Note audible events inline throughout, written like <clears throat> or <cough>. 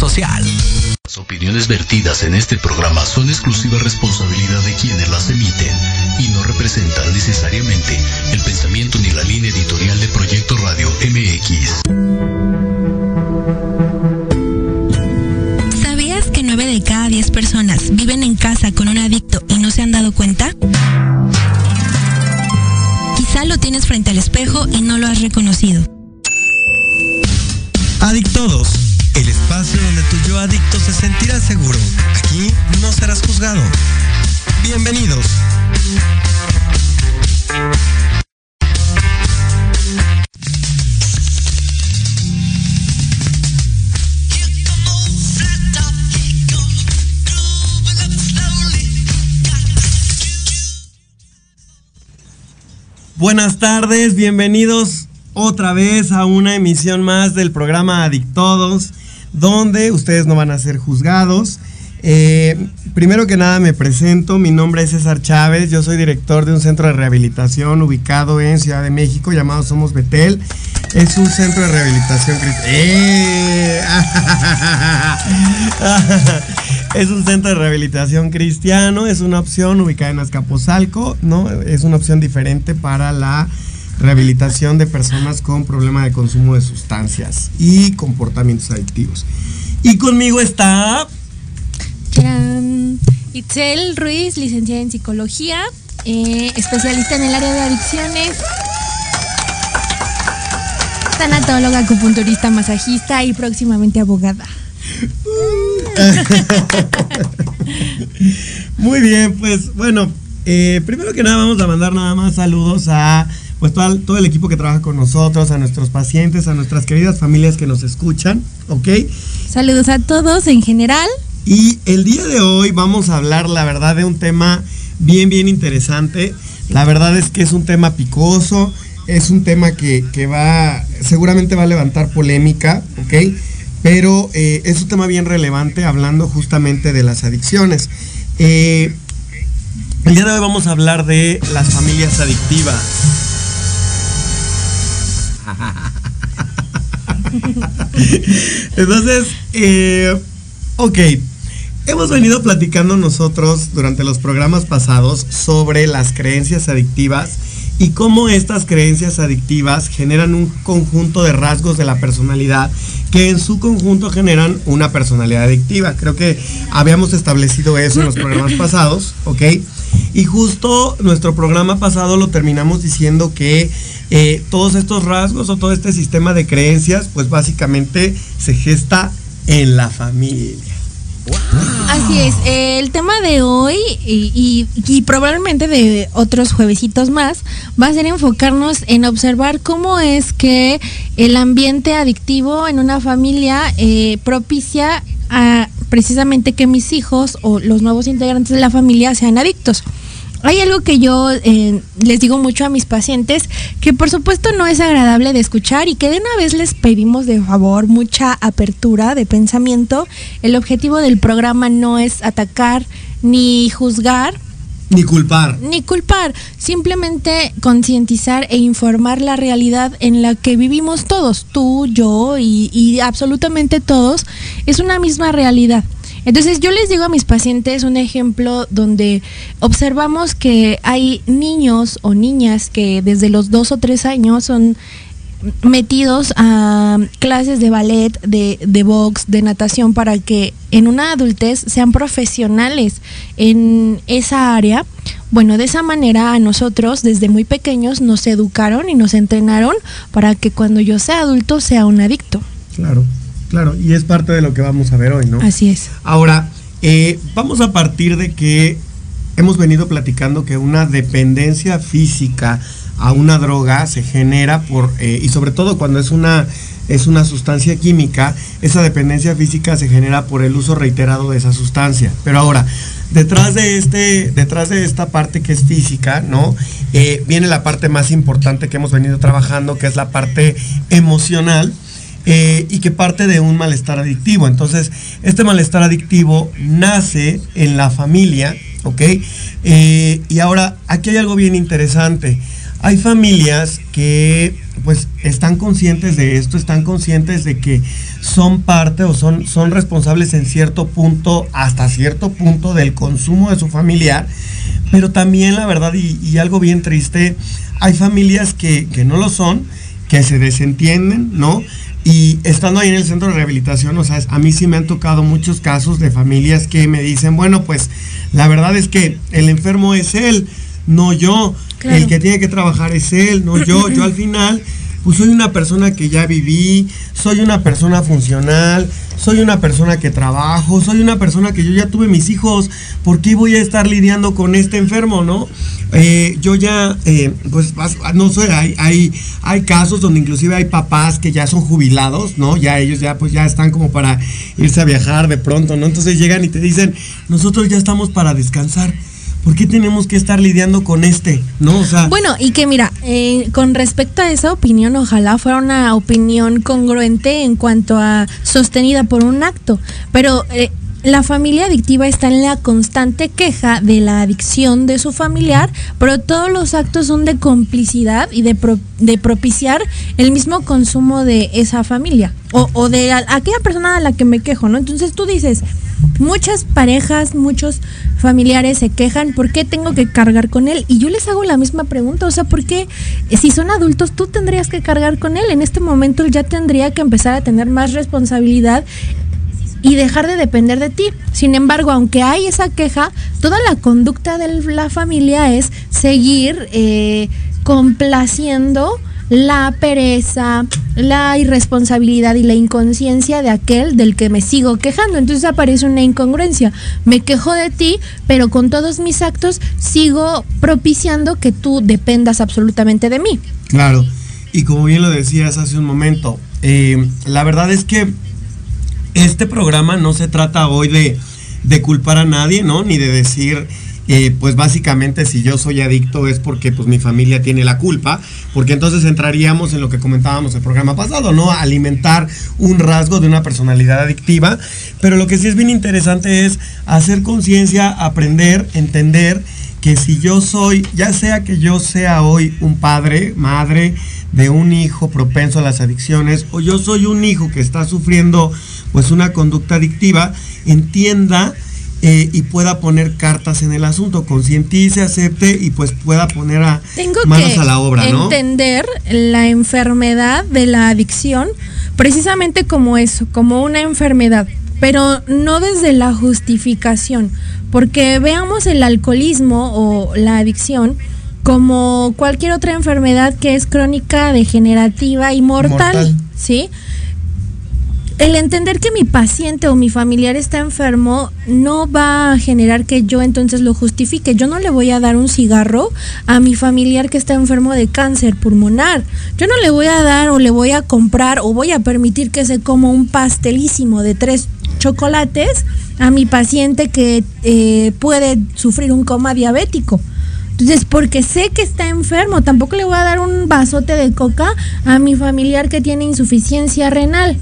social. Las opiniones vertidas en este programa son exclusiva responsabilidad de quienes las emiten y no representan necesariamente el pensamiento ni la línea editorial de Proyecto Radio MX. ¿Sabías que 9 de cada 10 personas viven en casa con un adicto y no se han dado cuenta? Quizá lo tienes frente al espejo y no lo has reconocido. Adictodos, espacio donde tu yo adicto se sentirá seguro. Aquí no serás juzgado. Bienvenidos. Buenas tardes, bienvenidos otra vez a una emisión más del programa Adictodos, donde ustedes no van a ser juzgados. Eh, primero que nada me presento, mi nombre es César Chávez, yo soy director de un centro de rehabilitación ubicado en Ciudad de México llamado Somos Betel. Es un centro de rehabilitación ¡Eh! <laughs> Es un centro de rehabilitación cristiano, es una opción ubicada en Azcapotzalco, ¿no? Es una opción diferente para la rehabilitación de personas con problema de consumo de sustancias y comportamientos adictivos. Y conmigo está... Itzel Ruiz, licenciada en psicología, eh, especialista en el área de adicciones, tanatóloga, acupunturista, masajista y próximamente abogada. <laughs> Muy bien, pues bueno, eh, primero que nada vamos a mandar nada más saludos a pues todo, todo, el equipo que trabaja con nosotros, a nuestros pacientes, a nuestras queridas familias que nos escuchan, ¿ok? Saludos a todos en general. Y el día de hoy vamos a hablar, la verdad, de un tema bien, bien interesante. La verdad es que es un tema picoso, es un tema que, que va, seguramente va a levantar polémica, ¿ok? Pero eh, es un tema bien relevante hablando justamente de las adicciones. Eh, el día de hoy vamos a hablar de las familias adictivas. <laughs> Entonces, eh, ok. Hemos venido platicando nosotros durante los programas pasados sobre las creencias adictivas y cómo estas creencias adictivas generan un conjunto de rasgos de la personalidad que en su conjunto generan una personalidad adictiva. Creo que habíamos establecido eso en los programas pasados, ¿ok? Y justo nuestro programa pasado lo terminamos diciendo que eh, todos estos rasgos o todo este sistema de creencias, pues básicamente se gesta en la familia. Así es, el tema de hoy y, probablemente de otros juevesitos más va a ser enfocarnos en observar cómo es que el ambiente adictivo en una familia eh, propicia a precisamente que mis hijos o los nuevos integrantes de la familia sean adictos hay algo que yo eh, les digo mucho a mis pacientes, que por supuesto no es agradable de escuchar y que de una vez les pedimos de favor mucha apertura de pensamiento. El objetivo del programa no es atacar ni juzgar. Ni culpar. Ni culpar, simplemente concientizar e informar la realidad en la que vivimos todos, tú, yo y, absolutamente todos, es una misma realidad. Entonces yo les digo a mis pacientes un ejemplo donde observamos que hay niños o niñas que desde los dos o tres años son metidos a clases de ballet, de, de box, de natación para que en una adultez sean profesionales en esa área. Bueno, de esa manera a nosotros desde muy pequeños nos educaron y nos entrenaron para que cuando yo sea adulto sea un adicto. Claro. Claro, y es parte de lo que vamos a ver hoy, ¿no? Así es. Ahora, eh, vamos a partir de que hemos venido platicando que una dependencia física a una droga se genera por, eh, y sobre todo cuando es una, es una sustancia química, esa dependencia física se genera por el uso reiterado de esa sustancia. Pero ahora, detrás de, este, detrás de esta parte que es física, ¿no? Eh, viene la parte más importante que hemos venido trabajando, que es la parte emocional eh, y que parte de un malestar adictivo. Entonces, este malestar adictivo nace en la familia, ¿ok? Y ahora, aquí hay algo bien interesante. Hay familias que pues están conscientes de esto, están conscientes de que son parte o son, son responsables en cierto punto, hasta cierto punto del consumo de su familiar, pero también la verdad, y, algo bien triste, hay familias que, que no lo son, que se desentienden, ¿no? Y estando ahí en el centro de rehabilitación, o sea, a mí sí me han tocado muchos casos de familias que me dicen, bueno, pues la verdad es que el enfermo es él, no yo. El que tiene que trabajar es él, no yo. <coughs> Yo al final, pues soy una persona que ya viví, soy una persona funcional, soy una persona que trabajo, soy una persona que yo ya tuve mis hijos. ¿Por qué voy a estar lidiando con este enfermo, no? Eh, yo ya, eh, pues, no sé, hay, hay, hay casos donde inclusive hay papás que ya son jubilados, ¿no? Ya ellos ya, pues, ya están como para irse a viajar de pronto, ¿no? Entonces llegan y te dicen, nosotros ya estamos para descansar ¿por qué tenemos que estar lidiando con este? ¿No? O sea, bueno, y que mira, eh, con respecto a esa opinión, ojalá fuera una opinión congruente en cuanto a sostenida por un acto, pero eh, la familia adictiva está en la constante queja de la adicción de su familiar, pero todos los actos son de complicidad y de, de propiciar el mismo consumo de esa familia o, o de aquella persona a la que me quejo, ¿no? Entonces tú dices, muchas parejas, muchos familiares se quejan, ¿por qué tengo que cargar con él? Y yo les hago la misma pregunta, o sea, ¿por qué si son adultos tú tendrías que cargar con él? En este momento él ya tendría que empezar a tener más responsabilidad y dejar de depender de ti. Sin embargo, aunque hay esa queja, toda la conducta de la familia es seguir eh, complaciendo la pereza, la irresponsabilidad y la inconsciencia de aquel del que me sigo quejando. Entonces aparece una incongruencia. Me quejo de ti, pero con todos mis actos sigo propiciando que tú dependas absolutamente de mí. Claro, y como bien lo decías hace un momento, eh, la verdad es que este programa no se trata hoy de, de culpar a nadie, ¿no? Ni de decir eh, pues básicamente si yo soy adicto es porque pues mi familia tiene la culpa, porque entonces entraríamos en lo que comentábamos el programa pasado, ¿no? Alimentar un rasgo de una personalidad adictiva, pero lo que sí es bien interesante es hacer conciencia, aprender, entender que si yo soy, ya sea que yo sea hoy un padre, madre de un hijo propenso a las adicciones, o yo soy un hijo que está sufriendo pues una conducta adictiva, entienda eh, y pueda poner cartas en el asunto, concientice, acepte y pues pueda poner a manos a la obra, ¿no? Entender la enfermedad de la adicción precisamente como eso, como una enfermedad, pero no desde la justificación, porque veamos el alcoholismo o la adicción como cualquier otra enfermedad que es crónica, degenerativa y mortal. mortal. ¿sí? El entender que mi paciente o mi familiar está enfermo no va a generar que yo entonces lo justifique. Yo no le voy a dar un cigarro a mi familiar que está enfermo de cáncer pulmonar. Yo no le voy a dar o le voy a comprar o voy a permitir que se coma un pastelísimo de tres chocolates a mi paciente que eh, puede sufrir un coma diabético. Entonces, porque sé que está enfermo, tampoco le voy a dar un vasote de coca a mi familiar que tiene insuficiencia renal.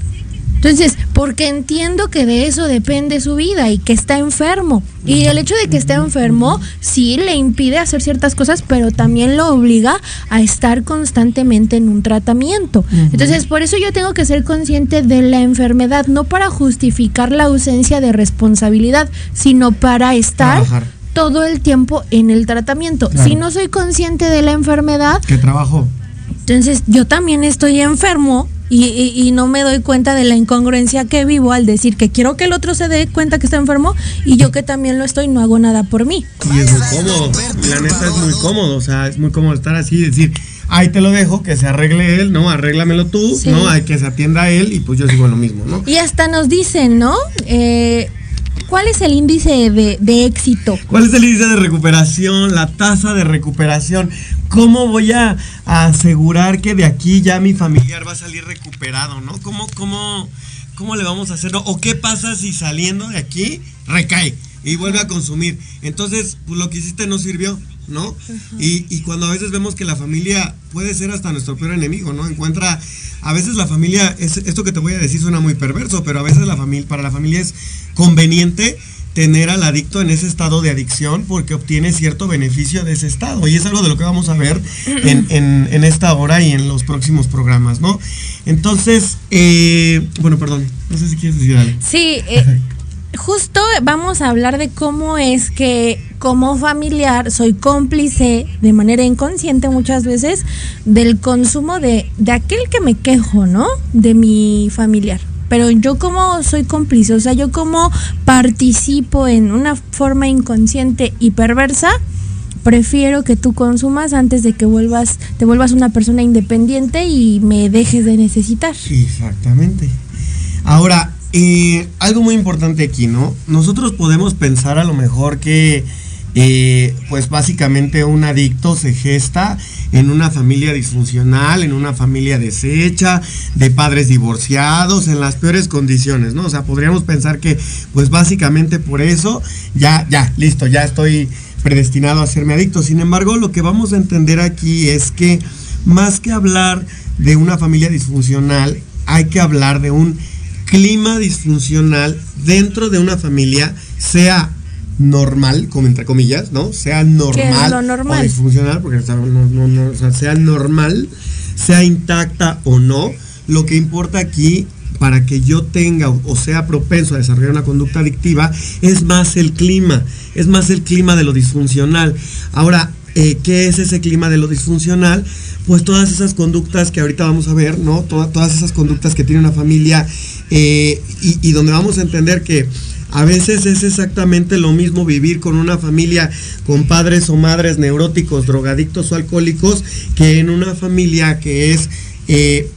Entonces, porque entiendo que de eso depende su vida y que está enfermo. Y el hecho de que esté enfermo sí le impide hacer ciertas cosas, pero también lo obliga a estar constantemente en un tratamiento. Entonces, por eso yo tengo que ser consciente de la enfermedad, no para justificar la ausencia de responsabilidad, sino para estar todo el tiempo en el tratamiento. Si no soy consciente de la enfermedad... ¿Qué trabajo? Entonces, yo también estoy enfermo y, no me doy cuenta de la incongruencia que vivo al decir que quiero que el otro se dé cuenta que está enfermo y yo que también lo estoy no hago nada por mí. Y es muy cómodo, la neta es muy cómodo, o sea, es muy cómodo estar así y decir, ahí te lo dejo, que se arregle él, ¿no? Arréglamelo tú, ¿no? Hay que se atienda él y pues yo sigo lo mismo, ¿no? Y hasta nos dicen, ¿no? Eh, ¿Cuál es el índice de, éxito? ¿Cuál es el índice de recuperación? La tasa de recuperación. ¿Cómo voy a, asegurar que de aquí ya mi familiar va a salir recuperado, no? ¿Cómo, cómo, cómo le vamos a hacerlo? ¿O qué pasa si saliendo de aquí recae y vuelve a consumir? Entonces, pues lo que hiciste no sirvió. ¿No? y, y, cuando a veces vemos que la familia puede ser hasta nuestro peor enemigo, ¿no? Encuentra, a veces la familia, es, esto que te voy a decir suena muy perverso, pero a veces la familia, para la familia es conveniente tener al adicto en ese estado de adicción porque obtiene cierto beneficio de ese estado. Y es algo de lo que vamos a ver en, <clears throat> esta hora y en los próximos programas, ¿no? Entonces, eh, bueno, perdón, no sé si quieres decir algo. Sí, eh, justo vamos a hablar de cómo es que como familiar soy cómplice de manera inconsciente muchas veces del consumo de, de aquel que me quejo, ¿no? De mi familiar pero yo como soy cómplice, o sea, yo como participo en una forma inconsciente y perversa, prefiero que tú consumas antes de que vuelvas, te vuelvas una persona independiente y me dejes de necesitar. Exactamente. Ahora, eh, algo muy importante aquí, ¿no? Nosotros podemos pensar a lo mejor que eh, pues básicamente un adicto se gesta en una familia disfuncional, en una familia deshecha, de padres divorciados, en las peores condiciones, ¿no? O sea, podríamos pensar que pues básicamente por eso ya, ya, listo, ya estoy predestinado a serme adicto. Sin embargo, lo que vamos a entender aquí es que más que hablar de una familia disfuncional, hay que hablar de un clima disfuncional dentro de una familia, sea normal, como entre comillas, ¿no? Sea normal, lo normal? o disfuncional, porque sea normal, sea intacta o no, lo que importa aquí para que yo tenga o sea propenso a desarrollar una conducta adictiva es más el clima, es más el clima de lo disfuncional. Ahora, eh, ¿qué es ese clima de lo disfuncional? Pues todas esas conductas que ahorita vamos a ver, ¿no? todas esas conductas que tiene una familia eh, y, y donde vamos a entender que a veces es exactamente lo mismo vivir con una familia con padres o madres neuróticos, drogadictos o alcohólicos, que en una familia que es eh,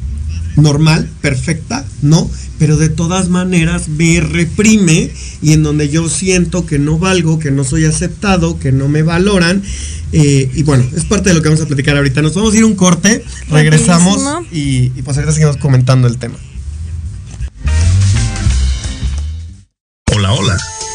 normal, perfecta, ¿no? Pero de todas maneras me reprime y en donde yo siento que no valgo, que no soy aceptado, que no me valoran. Eh, y bueno, es parte de lo que vamos a platicar ahorita. Nos vamos a ir un corte, regresamos y, y pues ahorita seguimos comentando el tema. Hola, hola.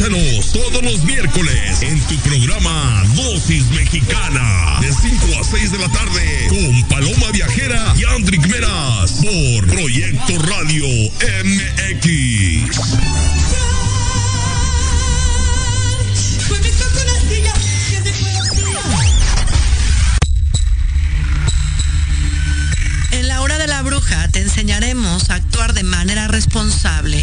Escúchanos todos los miércoles en tu programa Dosis Mexicana de 5 a 6 de la tarde con Paloma Viajera y Andrick Meras por Proyecto Radio MX. En la hora de la bruja te enseñaremos a actuar de manera responsable.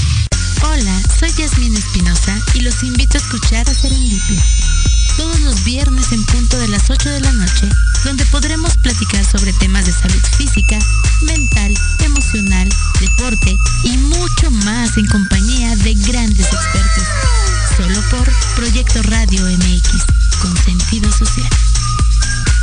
Hola, soy Yasmin Espinosa y los invito a escuchar a Serendipia. Todos los viernes en punto de las 8 de la noche, donde podremos platicar sobre temas de salud física, mental, emocional, deporte y mucho más en compañía de grandes expertos. Solo por Proyecto Radio MX, con sentido social.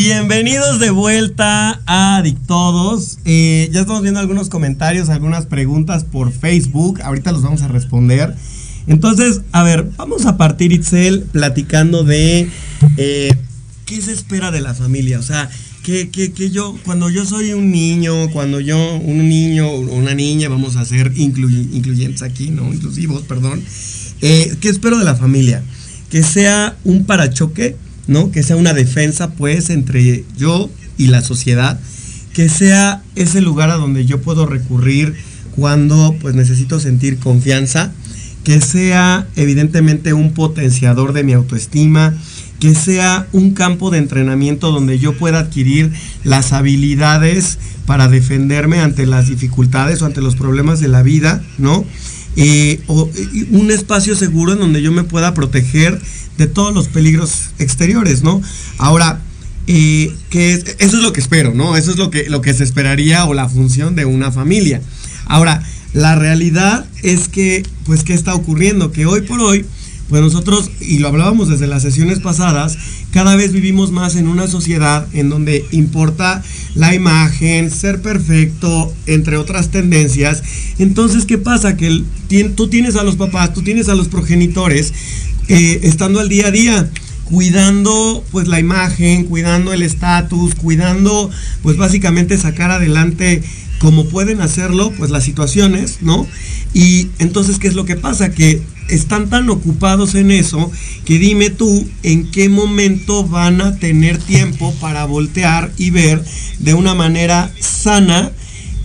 Bienvenidos de vuelta a Dictodos. Eh, ya estamos viendo algunos comentarios, algunas preguntas por Facebook. Ahorita los vamos a responder. Entonces, a ver, vamos a partir, Itzel, platicando de eh, qué se espera de la familia. O sea, que, que, yo, cuando yo soy un niño, cuando yo, un niño o una niña, vamos a ser incluyentes aquí, ¿no? Inclusivos, perdón. Eh, ¿Qué espero de la familia? Que sea un parachoque ¿no? Que sea una defensa, pues, entre yo y la sociedad, que sea ese lugar a donde yo puedo recurrir cuando, pues, necesito sentir confianza, que sea, evidentemente, un potenciador de mi autoestima, que sea un campo de entrenamiento donde yo pueda adquirir las habilidades para defenderme ante las dificultades o ante los problemas de la vida, ¿no? Eh, o, un espacio seguro en donde yo me pueda proteger de todos los peligros exteriores, ¿no? Ahora, eh, que eso es lo que espero, ¿no? Eso es lo que, lo que se esperaría o la función de una familia. Ahora, la realidad es que, pues, ¿qué está ocurriendo? Que hoy por hoy, pues nosotros, y lo hablábamos desde las sesiones pasadas, cada vez vivimos más en una sociedad en donde importa la imagen, ser perfecto, entre otras tendencias. Entonces, ¿qué pasa? Que tú tienes a los papás, tú tienes a los progenitores eh, estando al día a día cuidando pues la imagen, cuidando el estatus, cuidando pues básicamente sacar adelante como pueden hacerlo pues las situaciones, ¿no? Y entonces, ¿qué es lo que pasa? Que están tan ocupados en eso que dime tú en qué momento van a tener tiempo para voltear y ver de una manera sana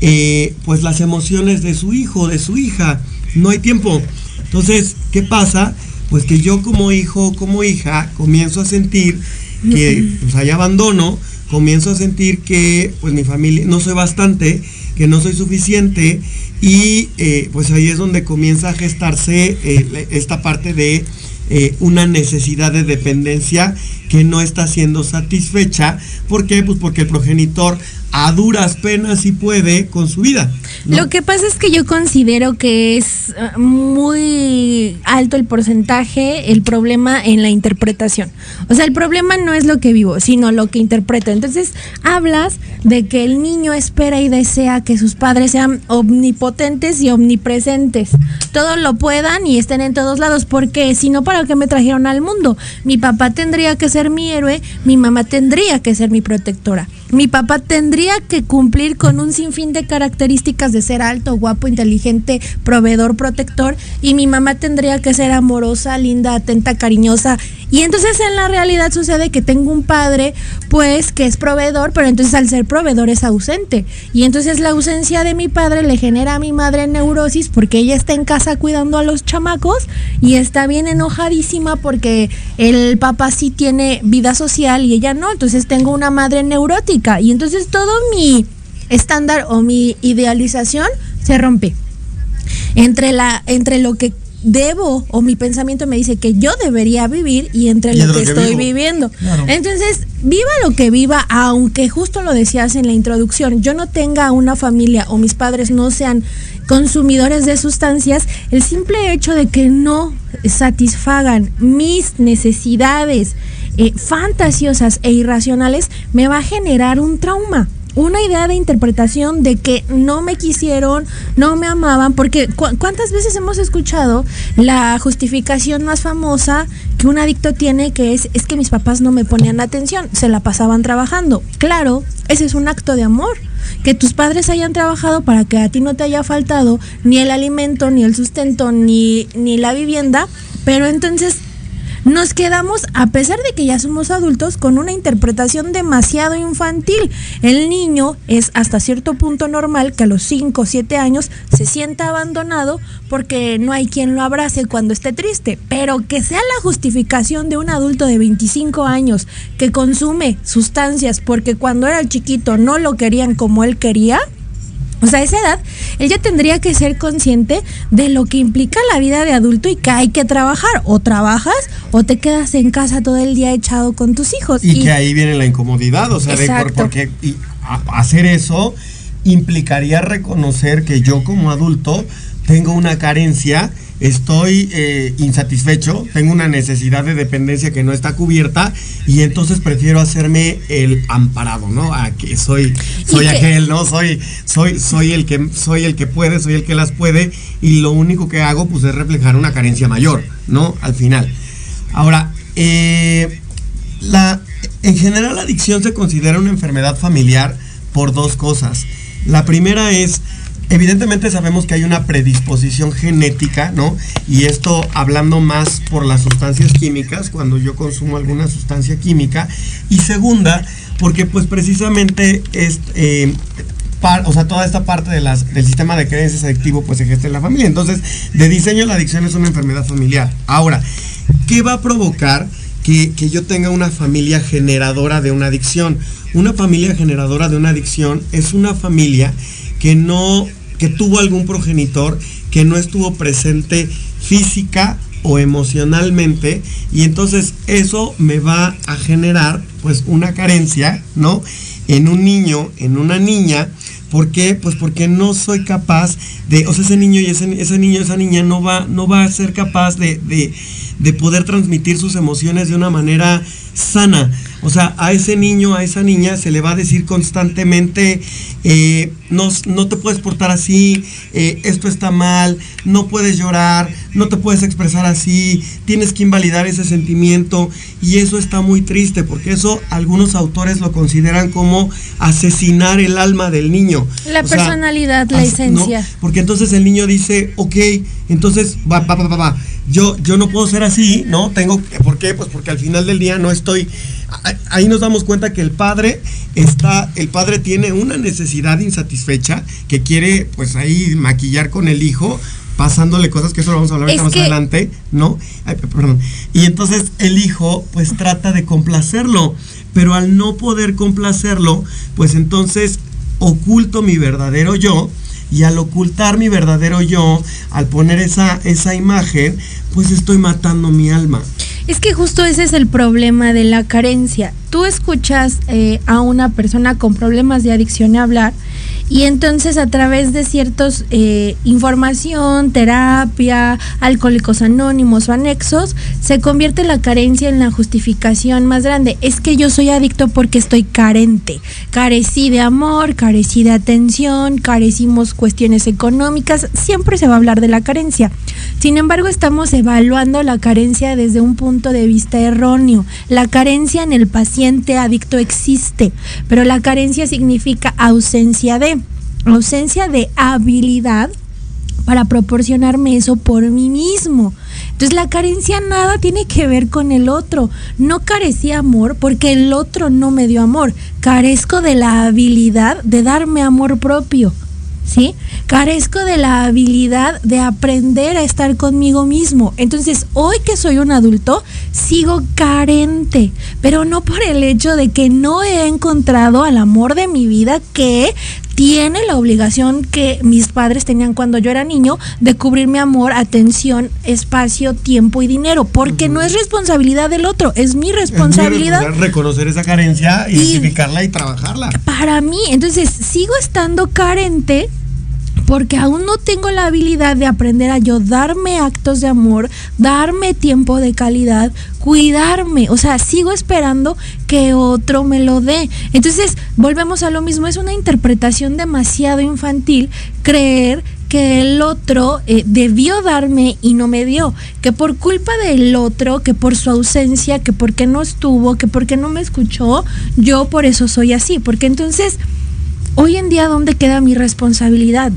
eh, pues las emociones de su hijo, de su hija. No hay tiempo. Entonces, ¿qué pasa? Pues que yo como hijo, como hija, comienzo a sentir que pues hay abandono, comienzo a sentir que pues mi familia no soy bastante, que no soy suficiente y eh, pues ahí es donde comienza a gestarse eh, esta parte de eh, una necesidad de dependencia que no está siendo satisfecha. ¿Por qué? Pues porque el progenitor a duras penas si puede con su vida. Lo que pasa es que yo considero que es eh, muy alto el porcentaje, el problema en la interpretación. O sea, el problema no es lo que vivo, sino lo que interpreto. Entonces, hablas de que el niño espera y desea que sus padres sean omnipotentes y omnipresentes. Todo lo puedan y estén en todos lados. porque Si no, ¿para qué me trajeron al mundo? Mi papá tendría que ser mi héroe, mi mamá tendría que ser mi protectora. Mi papá tendría que cumplir con un sinfín de características de ser alto, guapo, inteligente, proveedor, protector, y mi mamá tendría que ser amorosa, linda, atenta, cariñosa. Y entonces en la realidad sucede que tengo un padre, pues, que es proveedor, pero entonces al ser proveedor es ausente. Y entonces la ausencia de mi padre le genera a mi madre neurosis porque ella está en casa cuidando a los chamacos y está bien enojadísima porque el papá sí tiene vida social y ella no. Entonces tengo una madre neurótica y entonces todo mi estándar o mi idealización se rompe. Entre, la, entre lo que debo o mi pensamiento me dice que yo debería vivir y entre lo, que, estoy viviendo. Entonces, viva lo que viva, aunque justo lo decías en la introducción, yo no tenga una familia o mis padres no sean consumidores de sustancias, el simple hecho de que no satisfagan mis necesidades eh, fantasiosas e irracionales me va a generar un trauma una idea de interpretación de que no me quisieron, no me amaban, porque ¿cuántas veces hemos escuchado la justificación más famosa que un adicto tiene que es es que mis papás no me ponían atención, se la pasaban trabajando. Claro, ese es un acto de amor. Que tus padres hayan trabajado para que a ti no te haya faltado ni el alimento, ni el sustento, ni, ni la vivienda, pero entonces nos quedamos, a pesar de que ya somos adultos, con una interpretación demasiado infantil. El niño es hasta cierto punto normal que a los 5 o 7 años se sienta abandonado porque no hay quien lo abrace cuando esté triste, pero que sea la justificación de un adulto de 25 años que consume sustancias porque cuando era chiquito no lo querían como él quería, o sea, a esa edad, él ya tendría que ser consciente de lo que implica la vida de adulto y que hay que trabajar. O trabajas o te quedas en casa todo el día echado con tus hijos. Y, que ahí viene la incomodidad, o sea, de porque hacer eso implicaría reconocer que yo como adulto tengo una carencia estoy eh, insatisfecho, tengo una necesidad de dependencia que no está cubierta y entonces prefiero hacerme el amparado, ¿no? A que soy soy aquel, ¿no? Soy soy soy el que soy el que puede, soy el que las puede y lo único que hago pues es reflejar una carencia mayor, ¿no? Al final. Ahora, eh, la en general la adicción se considera una enfermedad familiar por dos cosas. La primera es Evidentemente sabemos que hay una predisposición genética, ¿no? Y esto hablando más por las sustancias químicas, cuando yo consumo alguna sustancia química. Y segunda, porque pues precisamente es, eh, o sea, toda esta parte del sistema de creencias adictivo pues se gesta en la familia. Entonces, de diseño la adicción es una enfermedad familiar. Ahora, ¿qué va a provocar que, que yo tenga una familia generadora de una adicción? Una familia generadora de una adicción es una familia que no, que tuvo algún progenitor que no estuvo presente física o emocionalmente y entonces eso me va a generar pues una carencia, ¿no? En un niño, en una niña, ¿por qué? Pues porque no soy capaz de, o sea, ese niño y ese, ese niño, esa niña no va, no va a ser capaz de, de, de poder transmitir sus emociones de una manera sana. O sea, a ese niño, a esa niña se le va a decir constantemente, eh, no, no, te puedes portar así, eh, esto está mal, no puedes llorar, no te puedes expresar así, tienes que invalidar ese sentimiento y eso está muy triste porque eso algunos autores lo consideran como asesinar el alma del niño. La personalidad, la esencia. Porque entonces el niño dice, ok, entonces va, va, va, va, yo, yo no puedo ser así, ¿no? Tengo, ¿por qué? Pues porque al final del día no estoy ahí nos damos cuenta que el padre está, el padre tiene una necesidad insatisfecha que quiere pues ahí maquillar con el hijo pasándole cosas que eso lo vamos a hablar más adelante, ¿no? perdón. Y entonces el hijo pues trata de complacerlo, pero al no poder complacerlo, pues entonces oculto mi verdadero yo y al ocultar mi verdadero yo, al poner esa, esa imagen, pues estoy matando mi alma. Es que justo ese es el problema de la carencia. Tú escuchas eh, a una persona con problemas de adicción hablar y entonces a través de ciertos eh, información, terapia, alcohólicos anónimos o anexos, se convierte la carencia en la justificación más grande. Es que yo soy adicto porque estoy carente. Carecí de amor, carecí de atención, carecimos cuestiones económicas. Siempre se va a hablar de la carencia. Sin embargo, estamos evaluando la carencia desde un punto de vista erróneo. La carencia en el paciente adicto existe, pero la carencia significa ausencia de ausencia de habilidad para proporcionarme eso por mí mismo. Entonces la carencia nada tiene que ver con el otro. No carecí amor porque el otro no me dio amor. Carezco de la habilidad de darme amor propio. ¿Sí? Carezco de la habilidad de aprender a estar conmigo mismo. Entonces, hoy que soy un adulto, sigo carente, pero no por el hecho de que no he encontrado al amor de mi vida que tiene la obligación que mis padres tenían cuando yo era niño de cubrir mi amor, atención, espacio, tiempo y dinero, porque no es responsabilidad del otro, es mi responsabilidad. reconocer esa carencia, identificarla y trabajarla. Para mí, entonces sigo estando carente porque aún no tengo la habilidad de aprender a yo darme actos de amor, darme tiempo de calidad, cuidarme, o sea, sigo esperando que otro me lo dé. Entonces, volvemos a lo mismo, es una interpretación demasiado infantil creer que el otro eh, debió darme y no me dio, que por culpa del otro, que por su ausencia, que porque no estuvo, que porque no me escuchó, yo por eso soy así, porque entonces, hoy en día, ¿dónde queda mi responsabilidad?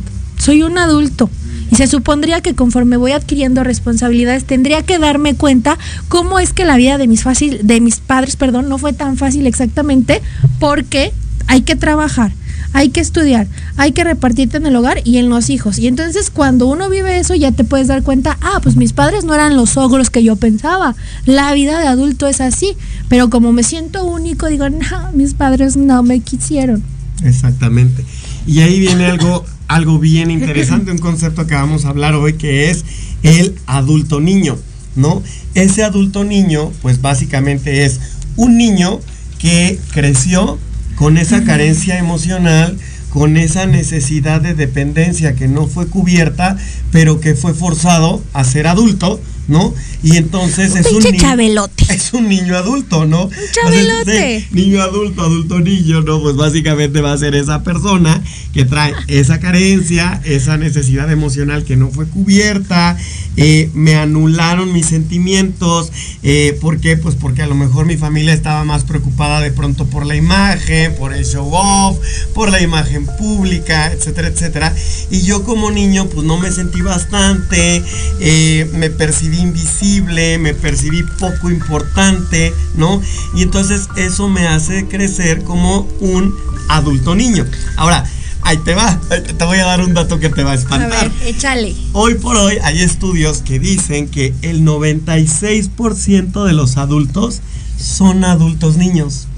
Soy un adulto Y se supondría que conforme voy adquiriendo responsabilidades, tendría que darme cuenta cómo es que la vida de mis, fácil, de mis padres perdón, no fue tan fácil exactamente porque hay que trabajar hay que estudiar, hay que repartirte en el hogar y en los hijos. Y entonces cuando uno vive eso ya te puedes dar cuenta, ah, pues mis padres no eran los ogros que yo pensaba. La vida de adulto es así. Pero como me siento único, digo, no, mis padres no me quisieron. Exactamente. Y ahí viene algo, algo bien interesante, un <laughs> concepto que vamos a hablar hoy, que es el adulto niño, ¿no? Ese adulto niño, pues básicamente es un niño que creció con esa carencia emocional, con esa necesidad de dependencia que no fue cubierta, pero que fue forzado a ser adulto, ¿no? Y entonces es un niño. chabelote. <laughs> Es un niño adulto, ¿no? Un chabelote. niño adulto, adulto niño, ¿no? Pues básicamente va a ser esa persona que trae esa carencia, esa necesidad emocional que no fue cubierta, eh, me anularon mis sentimientos. Eh, ¿Por qué? Pues porque a lo mejor mi familia estaba más preocupada de pronto por la imagen, por el show off, por la imagen pública, etcétera, etcétera. Y yo como niño, pues no me sentí bastante, eh, me percibí invisible, me percibí poco importante, ¿no? Y entonces eso me hace crecer como un adulto niño. Ahora, ahí te va, te voy a dar un dato que te va a espantar. A ver, échale. Hoy por hoy hay estudios que dicen que el 96% de los adultos son adultos niños.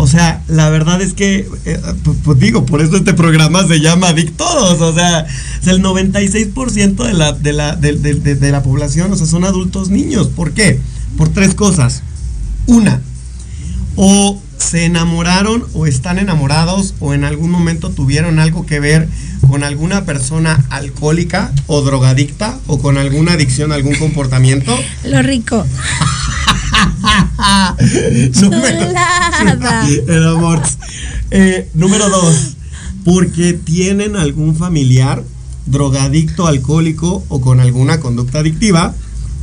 O sea, la verdad es que, eh, pues, digo, por eso este programa se llama Adictodos. O sea, el 96% de la, de, la, de, la población, o sea, son adultos niños. ¿Por qué? Por tres cosas. Una, o se enamoraron o están enamorados o en algún momento tuvieron algo que ver con alguna persona alcohólica o drogadicta o con alguna adicción a algún comportamiento. Lo rico. <laughs> número, el amor. Eh, número dos, porque tienen algún familiar drogadicto, alcohólico o con alguna conducta adictiva.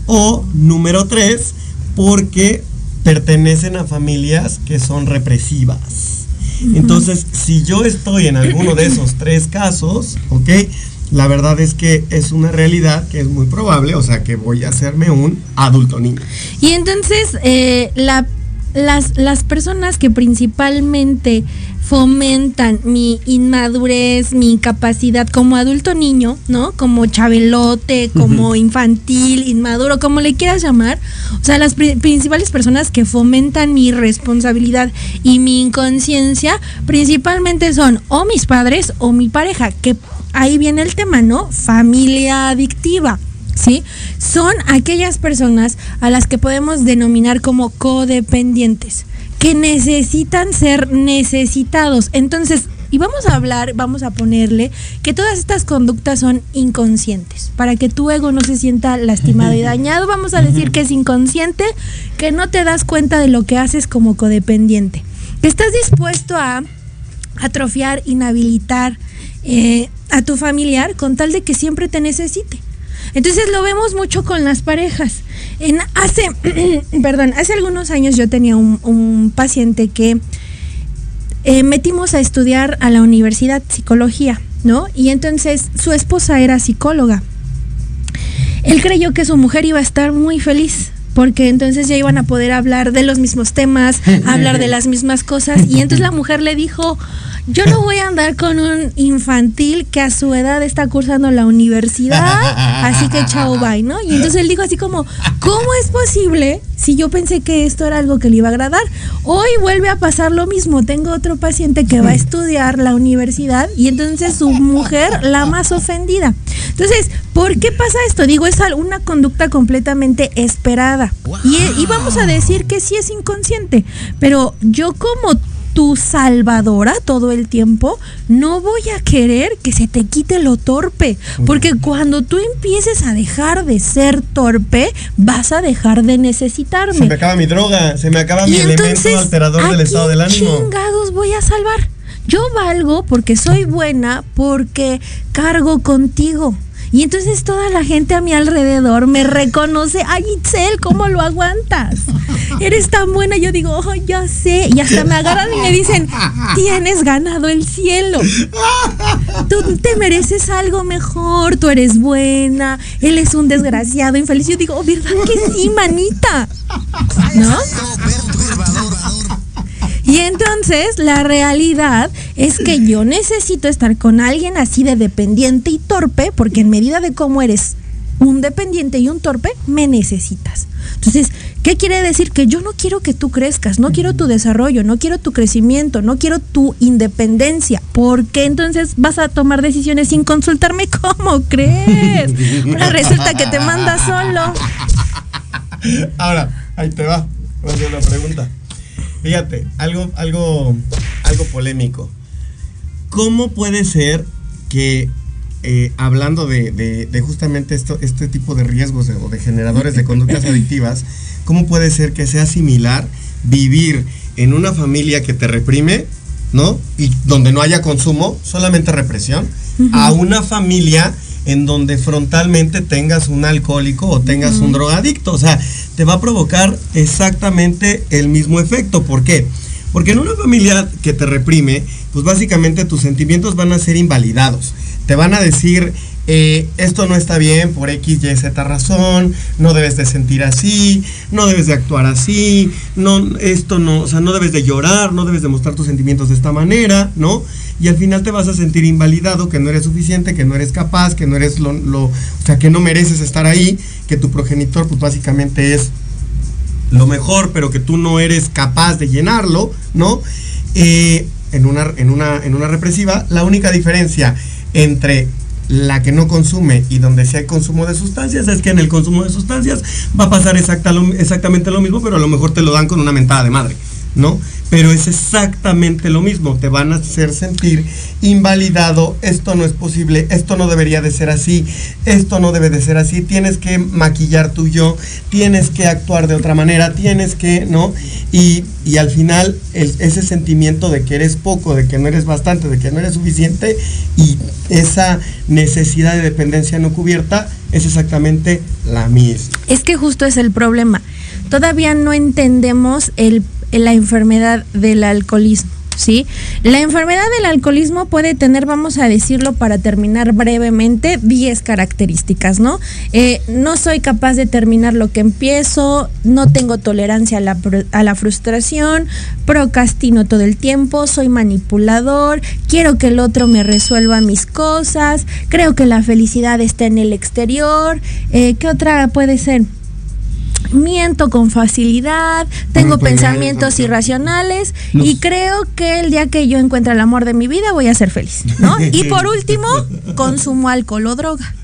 O número tres, porque pertenecen a familias que son represivas. Entonces, si yo estoy en alguno de esos tres casos, ¿ok? la verdad es que es una realidad que es muy probable, o sea que voy a hacerme un adulto niño. Y entonces, eh, las, las personas que principalmente fomentan mi inmadurez, mi incapacidad como adulto niño, ¿no? Como chabelote, como infantil, inmaduro, como le quieras llamar. O sea, las principales personas que fomentan mi responsabilidad y mi inconsciencia principalmente son o mis padres o mi pareja, que ahí viene el tema, ¿no? Familia adictiva. ¿Sí? Son aquellas personas a las que podemos denominar como codependientes, que necesitan ser necesitados. Entonces, y vamos a hablar, vamos a ponerle que todas estas conductas son inconscientes. Para que tu ego no se sienta lastimado y dañado, vamos a decir que es inconsciente, que no te das cuenta de lo que haces como codependiente. Que estás dispuesto a atrofiar, inhabilitar, eh, a tu familiar con tal de que siempre te necesite. Entonces lo vemos mucho con las parejas. En hace, <clears throat> perdón, hace algunos años yo tenía un, paciente que eh, metimos a estudiar a la universidad psicología, ¿no? Y entonces su esposa era psicóloga. Él creyó que su mujer iba a estar muy feliz porque entonces ya iban a poder hablar de los mismos temas, hablar de las mismas cosas. Y entonces la mujer le dijo, yo no voy a andar con un infantil que a su edad está cursando la universidad, así que chao, bye, ¿no? Y entonces él dijo así como, ¿cómo es posible si yo pensé que esto era algo que le iba a agradar? Hoy vuelve a pasar lo mismo, tengo otro paciente que va a estudiar la universidad y entonces su mujer la más ofendida. Entonces, ¿por qué pasa esto? Digo, es una conducta completamente esperada. Y, y vamos a decir que sí es inconsciente, pero yo como tu salvadora todo el tiempo, no voy a querer que se te quite lo torpe, porque cuando tú empieces a dejar de ser torpe, vas a dejar de necesitarme. Se me acaba mi droga, se me acaba mi elemento alterador del estado del ánimo. chingados voy a salvar? Yo valgo porque soy buena, porque cargo contigo. Y entonces toda la gente a mi alrededor me reconoce, ay Itzel, ¿cómo lo aguantas? Eres tan buena. Yo digo, oh, ya sé. Y hasta me agarran y me dicen, tienes ganado el cielo. tú te mereces algo mejor, tú eres buena, él es un desgraciado, infeliz. Yo digo, oh, ¿verdad que sí, manita? ¿No? Y entonces la realidad es que yo necesito estar con alguien así de dependiente y torpe, porque en medida de cómo eres un dependiente y un torpe, me necesitas. Entonces, ¿qué quiere decir? Que yo no quiero que tú crezcas, no quiero tu desarrollo, no quiero tu crecimiento, no quiero tu independencia. ¿Por qué entonces vas a tomar decisiones sin consultarme? <laughs> ¿Cómo crees? Ahora resulta que te manda solo. Ahora, ahí te va. Voy a hacer una pregunta. Fíjate, algo, algo, algo polémico. ¿Cómo puede ser que eh, hablando de, justamente esto, este tipo de riesgos o de generadores de conductas <laughs> adictivas, ¿cómo puede ser que sea similar vivir en una familia que te reprime, ¿no? Y donde no haya consumo, solamente represión, a una familia en donde frontalmente tengas un alcohólico o tengas un drogadicto. O sea, te va a provocar exactamente el mismo efecto. ¿Por qué? Porque en una familia que te reprime, pues básicamente tus sentimientos van a ser invalidados. Te van a decir, eh, esto no está bien por X, Y, Z razón, no debes de sentir así, no debes de actuar así, no, esto no, o sea, no debes de llorar, no debes de mostrar tus sentimientos de esta manera, ¿no? Y al final te vas a sentir invalidado, que no eres suficiente, que no eres capaz, que no eres lo, o sea, que no mereces estar ahí, que tu progenitor pues básicamente es lo mejor, pero que tú no eres capaz de llenarlo, ¿no? Eh, en, una, en, una, en una represiva, la única diferencia entre la que no consume y donde sí hay consumo de sustancias es que en el consumo de sustancias va a pasar exactamente lo mismo, pero a lo mejor te lo dan con una mentada de madre. ¿No? Pero es exactamente lo mismo, te van a hacer sentir invalidado, esto no es posible, esto no debería de ser así, esto no debe de ser así, tienes que maquillar tu yo, tienes que actuar de otra manera, tienes que, ¿no? Y, al final ese sentimiento de que eres poco, de que no eres bastante, de que no eres suficiente y esa necesidad de dependencia no cubierta es exactamente la misma. Es que justo es el problema. Todavía no entendemos el la enfermedad del alcoholismo. ¿Sí? La enfermedad del alcoholismo puede tener, vamos a decirlo para terminar brevemente, 10 características, ¿no? Eh, no soy capaz de terminar lo que empiezo, no tengo tolerancia a la, a la frustración, procrastino todo el tiempo, soy manipulador, quiero que el otro me resuelva mis cosas, creo que la felicidad está en el exterior. Eh, ¿Qué otra puede ser? Miento con facilidad, tengo pensamientos irracionales y creo que el día que yo encuentre el amor de mi vida voy a ser feliz, ¿no? <laughs> Y por último, consumo alcohol o droga.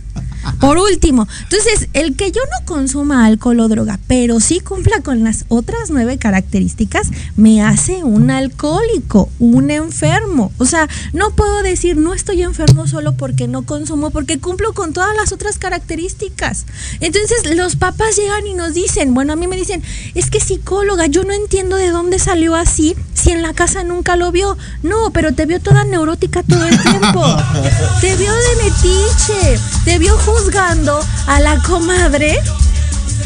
Por último, entonces, el que yo no consuma alcohol o droga, pero sí cumpla con las otras nueve características, me hace un alcohólico, un enfermo. O sea, no puedo decir no estoy enfermo solo porque no consumo, porque cumplo con todas las otras características. Entonces, los papás llegan y nos dicen, bueno, a mí me dicen, es que psicóloga, yo no entiendo de dónde salió así si en la casa nunca lo vio. No, pero te vio toda neurótica todo el tiempo. <laughs> te vio de metiche, te vio juzgando a la comadre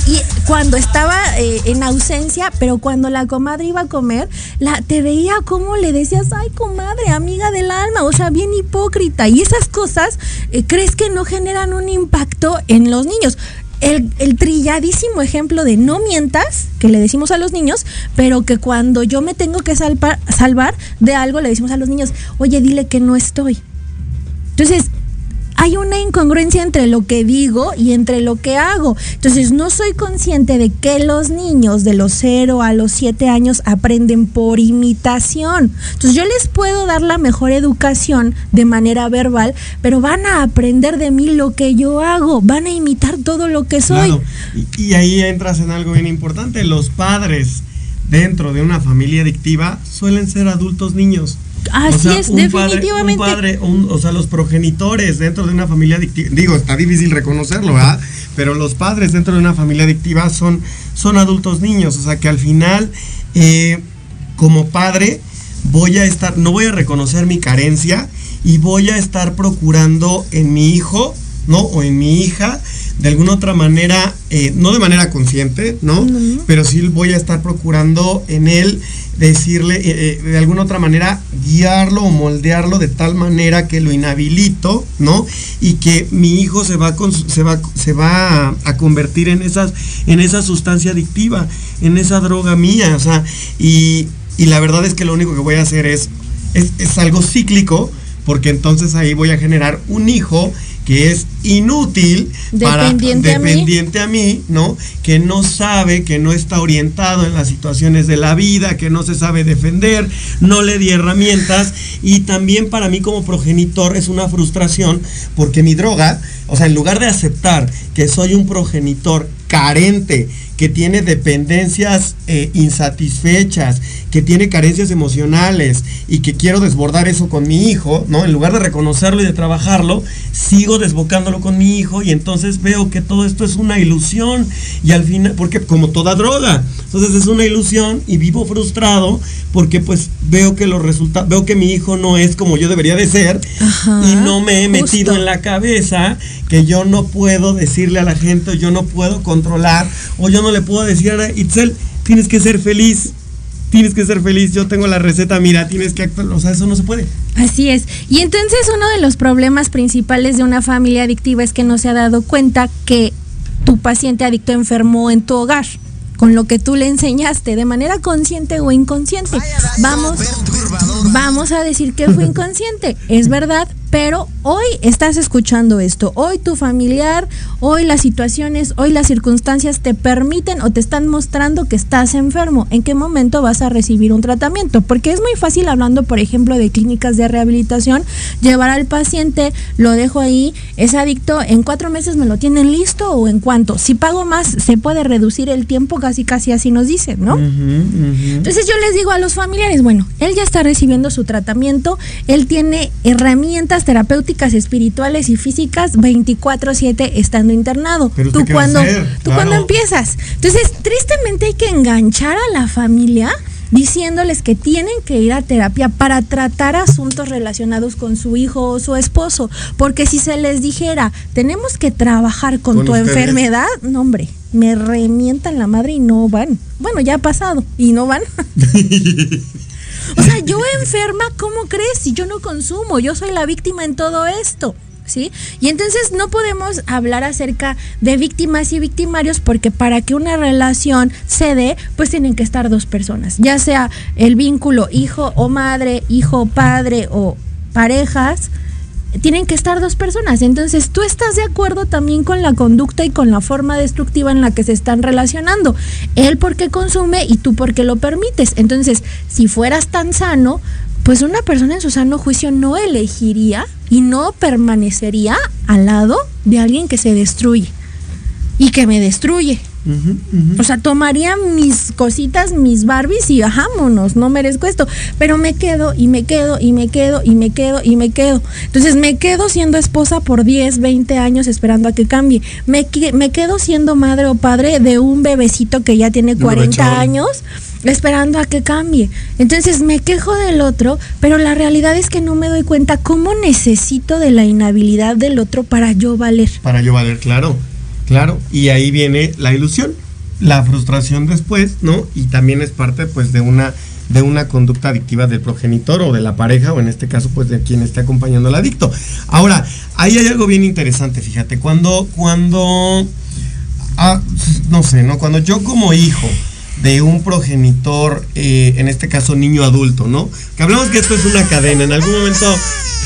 y cuando estaba eh, en ausencia, pero cuando la comadre iba a comer, la, te veía como le decías, ay comadre, amiga del alma, o sea, bien hipócrita. Y esas cosas, eh, ¿crees que no generan un impacto en los niños? El, trilladísimo ejemplo de no mientas, que le decimos a los niños, pero que cuando yo me tengo que salvar de algo, le decimos a los niños, oye, dile que no estoy. Entonces, hay una incongruencia entre lo que digo y entre lo que hago. Entonces no soy consciente de que los niños de los 0 a los 7 años aprenden por imitación. Entonces yo les puedo dar la mejor educación de manera verbal, pero van a aprender de mí lo que yo hago, van a imitar todo lo que soy. Y, y ahí entras en algo bien importante. Los padres dentro de una familia adictiva suelen ser adultos niños. Así es, definitivamente. Padre, un padre, o sea, los progenitores dentro de una familia adictiva, digo, está difícil reconocerlo, ¿verdad? Pero los padres dentro de una familia adictiva son, son adultos niños, o sea, que al final, eh, como padre, voy a estar, no voy a reconocer mi carencia y voy a estar procurando en mi hijo, ¿no? O en mi hija de alguna otra manera, eh, no de manera consciente, ¿no? Pero sí voy a estar procurando en él decirle, eh, de alguna otra manera, guiarlo o moldearlo de tal manera que lo inhabilito, ¿no? Y que mi hijo se va, se va, se va a, convertir en, esas, en esa sustancia adictiva, en esa droga mía, o sea, y, y la verdad es que lo único que voy a hacer es, es, es algo cíclico, porque entonces ahí voy a generar un hijo que es inútil dependiente para dependiente a mí. ¿no? Que no sabe, que no está orientado en las situaciones de la vida, que no se sabe defender, no le di herramientas y también para mí como progenitor es una frustración porque mi droga, o sea, en lugar de aceptar que soy un progenitor carente, que tiene dependencias eh, insatisfechas, que tiene carencias emocionales y que quiero desbordar eso con mi hijo, ¿no? En lugar de reconocerlo y de trabajarlo, sigo desbocándolo con mi hijo y entonces veo que todo esto es una ilusión y al final, porque como toda droga, entonces es una ilusión y vivo frustrado porque pues veo que los resultados, veo que mi hijo no es como yo debería de ser y no me he metido en la cabeza que yo no puedo decirle a la gente, yo no puedo controlar o yo no le puedo decir a Itzel, tienes que ser feliz tienes que ser feliz, yo tengo la receta, mira, tienes que actuar, o sea, eso no se puede. Así es. Y entonces uno de los problemas principales de una familia adictiva es que no se ha dado cuenta que tu paciente adicto enfermó en tu hogar con lo que tú le enseñaste de manera consciente o inconsciente. Vamos, vamos a decir que fue inconsciente, es verdad, pero hoy estás escuchando esto, hoy tu familiar, hoy las situaciones, hoy las circunstancias te permiten o te están mostrando que estás enfermo, en qué momento vas a recibir un tratamiento, porque es muy fácil hablando, por ejemplo, de clínicas de rehabilitación, llevar al paciente, lo dejo ahí, es adicto, en cuatro meses me lo tienen listo o en cuánto, si pago más, se puede reducir el tiempo, casi casi así nos dicen, ¿no? Entonces yo les digo a los familiares, bueno, él ya está recibiendo su tratamiento, él tiene herramientas terapéuticas espirituales y físicas 24/7 estando internado. ¿Tú cuando tú cuando empiezas? Entonces, tristemente hay que enganchar a la familia diciéndoles que tienen que ir a terapia para tratar asuntos relacionados con su hijo o su esposo, porque si se les dijera, tenemos que trabajar con, tu enfermedad, no hombre, me remientan la madre y no van. Bueno, ya ha pasado y no van. <laughs> <laughs> O sea, yo enferma, ¿cómo crees? Si yo no consumo, yo soy la víctima en todo esto. ¿Sí? Y entonces no podemos hablar acerca de víctimas y victimarios porque para que una relación se pues tienen que estar dos personas, ya sea el vínculo hijo o madre, hijo, padre o parejas, tienen que estar dos personas. Entonces, tú estás de acuerdo también con la conducta y con la forma destructiva en la que se están relacionando. Él porque consume y tú porque lo permites. Entonces, si fueras tan sano, pues una persona en su sano juicio no elegiría y no permanecería al lado de alguien que se destruye y que me destruye. O sea, tomaría mis cositas, mis Barbies y bajámonos, no merezco esto. Pero me quedo y me quedo y me quedo y me quedo y me quedo. Entonces me quedo siendo esposa por 10, 20 años esperando a que cambie. Me, me quedo siendo madre o padre de un bebecito que ya tiene 40 años esperando a que cambie. Entonces me quejo del otro, pero la realidad es que no me doy cuenta cómo necesito de la inhabilidad del otro para yo valer. Para yo valer, claro. Claro, y ahí viene la ilusión, la frustración después, ¿no? Y también es parte pues de una de una conducta adictiva del progenitor o de la pareja o en este caso pues de quien esté acompañando al adicto. Ahora, ahí hay algo bien interesante, fíjate, cuando cuando ah, no sé, ¿no? Cuando yo como hijo de un progenitor, eh, en este caso niño adulto, ¿no? Que hablamos que esto es una cadena, en algún momento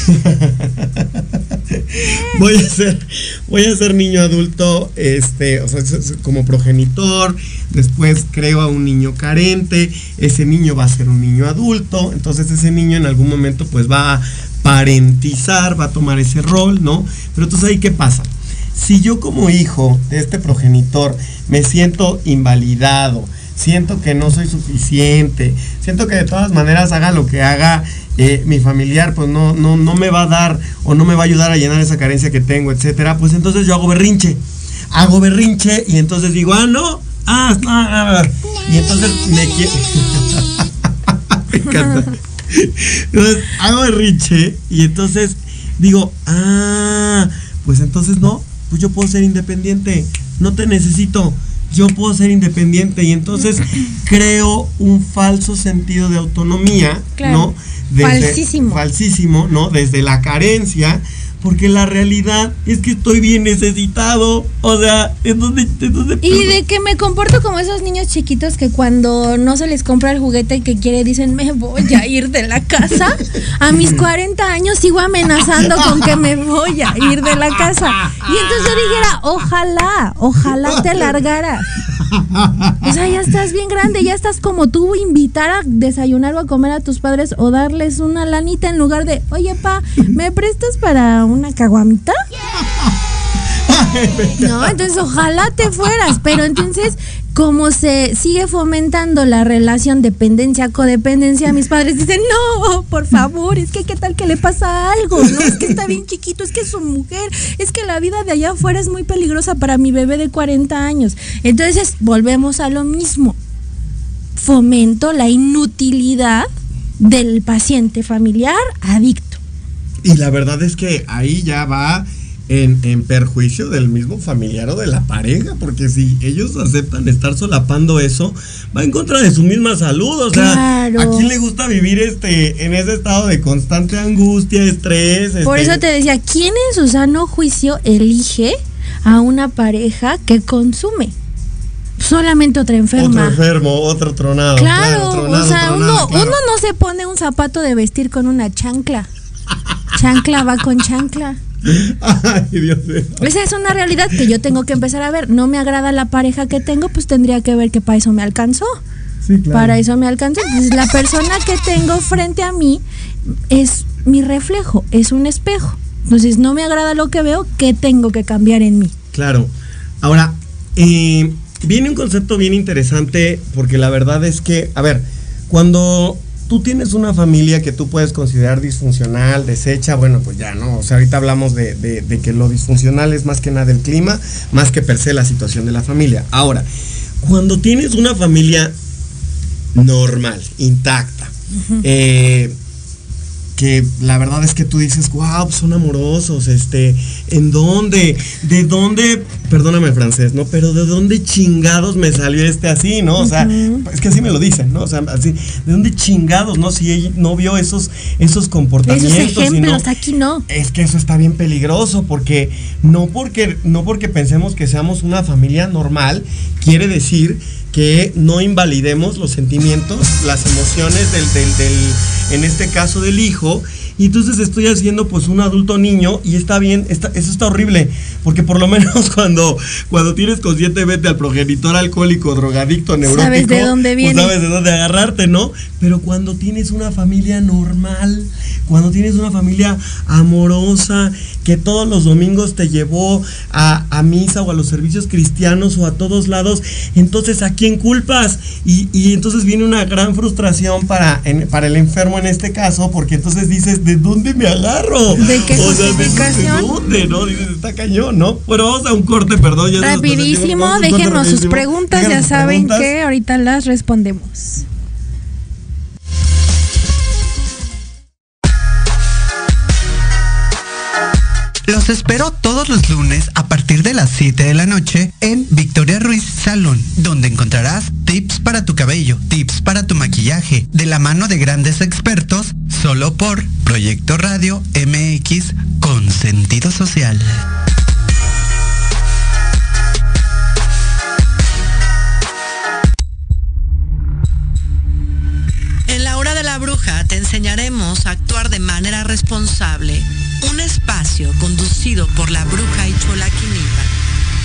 <laughs> voy a ser voy a ser niño adulto este o sea como progenitor después creo a un niño carente ese niño va a ser un niño adulto entonces ese niño en algún momento pues va a parentizar va a tomar ese rol no pero entonces ahí qué pasa si yo como hijo de este progenitor me siento invalidado siento que no soy suficiente, siento que de todas maneras haga lo que haga eh, mi familiar, pues no, no, no me va a dar o no me va a ayudar a llenar esa carencia que tengo, etcétera, pues entonces yo hago berrinche. Hago berrinche y entonces digo, ah, no, ah, ah, ah. y entonces me quiero. <laughs> me encanta. Entonces hago berrinche y entonces digo, ah, pues entonces no, pues yo puedo ser independiente, no te necesito, yo puedo ser independiente y entonces <laughs> creo un falso sentido de autonomía, ¿no? falsísimo. Falsísimo, ¿no? Desde la carencia porque la realidad es que estoy bien necesitado. O sea, ¿en dónde, Y de que me comporto como esos niños chiquitos que cuando no se les compra el juguete que quiere dicen, me voy a ir de la casa. A mis <laughs> 40 años sigo amenazando con que me voy a ir de la casa. Y entonces yo dijera, ojalá, ojalá te largaras. O sea, ya estás bien grande, ya estás como tú invitar a desayunar o a comer a tus padres o darles una lanita en lugar de, oye, pa, ¿me prestas para una caguamita? <laughs> No, entonces ojalá te fueras, pero entonces como se sigue fomentando la relación dependencia codependencia, mis padres dicen, "No, por favor, es que qué tal que le pasa algo, no es que está bien chiquito, es que es su mujer, es que la vida de allá afuera es muy peligrosa para mi bebé de 40 años." Entonces, volvemos a lo mismo. Fomento la inutilidad del paciente familiar adicto. Y la verdad es que ahí ya va en, perjuicio del mismo familiar o de la pareja, porque si ellos aceptan estar solapando eso, va en contra de su misma salud. O sea, ¿a quién le gusta vivir este en ese estado de constante angustia, estrés? Por este? eso te decía, ¿quién en su sano juicio elige a una pareja que consume? solamente otra enferma. Otro enfermo, otro tronado. Claro, o sea, uno, uno no se pone un zapato de vestir con una chancla. Chancla va con chancla. Ay, Dios mío. Esa es una realidad que yo tengo que empezar a ver. No me agrada la pareja que tengo, pues tendría que ver que para eso me alcanzó. Sí, claro. Para eso me alcanzó. Pues la persona que tengo frente a mí es mi reflejo, es un espejo. Entonces no me agrada lo que veo, ¿qué tengo que cambiar en mí? Claro. Ahora, eh, viene un concepto bien interesante porque la verdad es que, a ver, cuando tú tienes una familia que tú puedes considerar disfuncional, deshecha, bueno, pues ya, ¿no? O sea, ahorita hablamos de, de, que lo disfuncional es más que nada el clima, más que per se la situación de la familia. Ahora, cuando tienes una familia normal, intacta, eh, que la verdad es que tú dices, wow, son amorosos, este, ¿en dónde? ¿De dónde? Perdóname el francés, ¿no? Pero ¿de dónde chingados me salió este así, ¿no? O sea, es que así me lo dicen, ¿no? O sea, así, ¿de dónde chingados, no? Si ella no vio esos, esos comportamientos. Esos ejemplos, aquí no. Es que eso está bien peligroso, porque no porque, no porque pensemos que seamos una familia normal, quiere decir que no invalidemos los sentimientos, las emociones del, del, del, en este caso del hijo, y entonces estoy haciendo pues un adulto niño y está bien, está, eso está horrible, porque por lo menos <laughs> cuando, cuando tienes conscientemente al progenitor alcohólico, drogadicto, neurótico, sabes de dónde pues, viene. sabes de dónde agarrarte, ¿no? Pero cuando tienes una familia normal, cuando tienes una familia amorosa, que todos los domingos te llevó a, a misa o a los servicios cristianos o a todos lados, entonces ¿a quién culpas? Y, y entonces viene una gran frustración para, para el enfermo en este caso, porque entonces dices, ¿de dónde me agarro? ¿De qué o sea, ¿de, dónde? ¿No? Dices, está cañón, ¿no? Bueno, vamos a un corte, perdón. Ya Rapidísimo, déjenos sus preguntas, ya saben que ahorita las respondemos. Los espero todos los lunes a partir de las 7 de la noche en Victoria Ruiz Salón, donde encontrarás tips para tu cabello, tips para tu maquillaje, de la mano de grandes expertos, solo por Proyecto Radio MX con sentido social. En la hora de la bruja te enseñaremos a actuar de manera responsable un espacio conducido por la bruja y chola